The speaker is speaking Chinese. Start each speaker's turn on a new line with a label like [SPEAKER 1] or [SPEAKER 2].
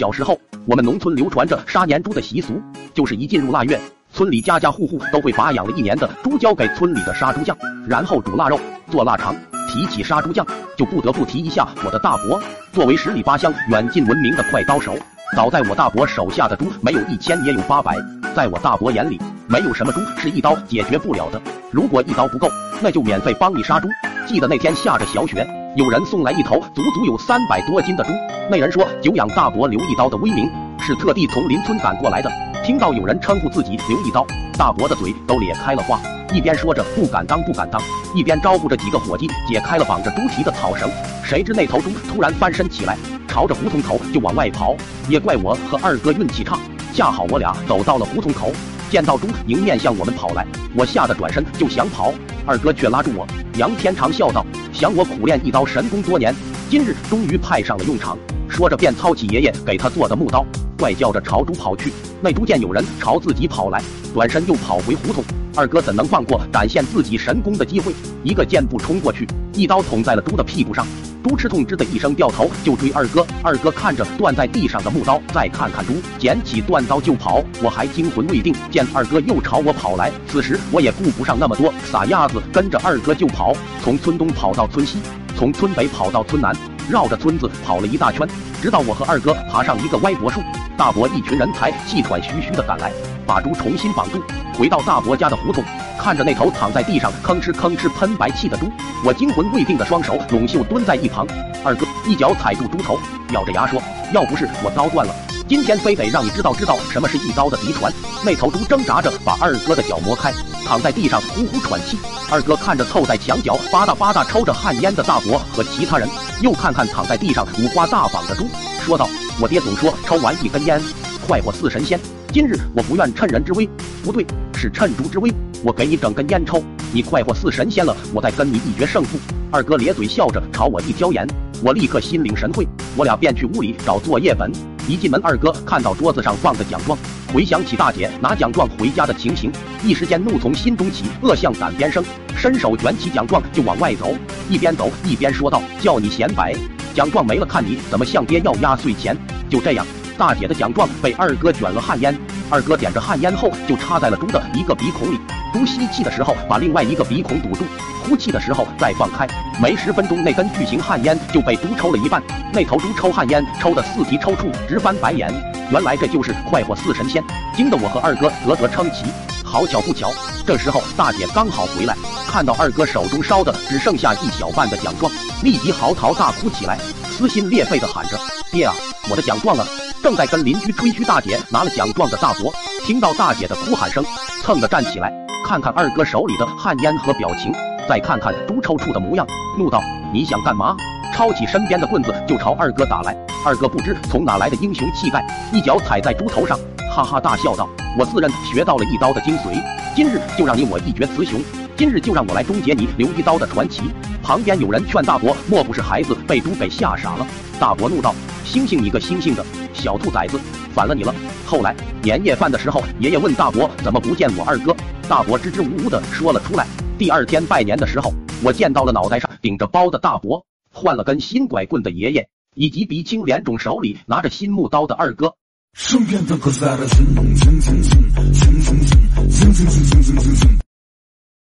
[SPEAKER 1] 小时候，我们农村流传着杀年猪的习俗，就是一进入腊月，村里家家户户都会把养了一年的猪交给村里的杀猪匠，然后煮腊肉、做腊肠。提起杀猪匠，就不得不提一下我的大伯。作为十里八乡远近闻名的快刀手，早在我大伯手下的猪没有一千也有八百。在我大伯眼里，没有什么猪是一刀解决不了的。如果一刀不够，那就免费帮你杀猪。记得那天下着小雪，有人送来一头足足有三百多斤的猪。那人说久仰大伯刘一刀的威名，是特地从邻村赶过来的。听到有人称呼自己刘一刀，大伯的嘴都咧开了花。一边说着不敢当不敢当，一边招呼着几个伙计解开了绑着猪蹄的草绳。谁知那头猪突然翻身起来，朝着胡同口就往外跑。也怪我和二哥运气差，恰好我俩走到了胡同口，见到猪迎面向我们跑来，我吓得转身就想跑，二哥却拉住我。杨天长笑道：“想我苦练一刀神功多年，今日终于派上了用场。”说着便操起爷爷给他做的木刀，怪叫着朝猪跑去。那猪见有人朝自己跑来，转身又跑回胡同。二哥怎能放过展现自己神功的机会？一个箭步冲过去，一刀捅在了猪的屁股上。猪吃痛，吱的一声掉头就追二哥。二哥看着断在地上的木刀，再看看猪，捡起断刀就跑。我还惊魂未定，见二哥又朝我跑来。此时我也顾不上那么多，撒丫子跟着二哥就跑。从村东跑到村西，从村北跑到村南，绕着村子跑了一大圈，直到我和二哥爬上一个歪脖树。大伯一群人才气喘吁吁的赶来，把猪重新绑住。回到大伯家的胡同，看着那头躺在地上吭哧吭哧喷白气的猪，我惊魂未定的双手拢袖蹲在一旁。二哥一脚踩住猪头，咬着牙说：“要不是我刀断了，今天非得让你知道知道什么是一刀的嫡传。”那头猪挣扎着把二哥的脚磨开，躺在地上呼呼喘气。二哥看着凑在墙角吧嗒吧嗒抽着旱烟的大伯和其他人，又看看躺在地上五花大绑的猪，说道：“我爹总说抽完一根烟，快活似神仙。今日我不愿趁人之危，不对。”是趁猪之危，我给你整根烟抽，你快活似神仙了，我再跟你一决胜负。二哥咧嘴笑着朝我一挑眼，我立刻心领神会，我俩便去屋里找作业本。一进门，二哥看到桌子上放着奖状，回想起大姐拿奖状回家的情形，一时间怒从心中起，恶向胆边生，伸手卷起奖状就往外走，一边走一边说道：“叫你显摆，奖状没了，看你怎么向爹要压岁钱。”就这样。大姐的奖状被二哥卷了旱烟，二哥点着旱烟后就插在了猪的一个鼻孔里，猪吸气的时候把另外一个鼻孔堵住，呼气的时候再放开，没十分钟那根巨型旱烟就被猪抽了一半。那头猪抽旱烟抽的四蹄抽搐，直翻白眼。原来这就是快活似神仙，惊得我和二哥啧啧称奇。好巧不巧，这时候大姐刚好回来，看到二哥手中烧的。只剩下一小半的。奖状，立即嚎啕大哭起来，撕心裂肺的。喊着：“爹啊，我的。奖状啊！”正在跟邻居吹嘘大姐拿了奖状的。大伯，听到大姐的。哭喊声，蹭的。站起来，看看二哥手里的。旱烟和表情，再看看猪抽搐的。模样，怒道：“你想干嘛？”抄起身边的。棍子就朝二哥打来。二哥不知从哪来的英雄气概，一脚踩在猪头上，哈哈大笑道：“我自认学到了一刀的精髓，今日就让你我一决雌雄，今日就让我来终结你刘一刀的传奇。”旁边有人劝大伯，莫不是孩子被猪给吓傻了？大伯怒道：“星星你个星星的！”小兔崽子，反了你了！后来年夜饭的时候，爷爷问大伯怎么不见我二哥，大伯支支吾吾的说了出来。第二天拜年的时候，我见到了脑袋上顶着包的大伯，换了根新拐棍的爷爷，以及鼻青脸肿手里拿着新木刀的二哥。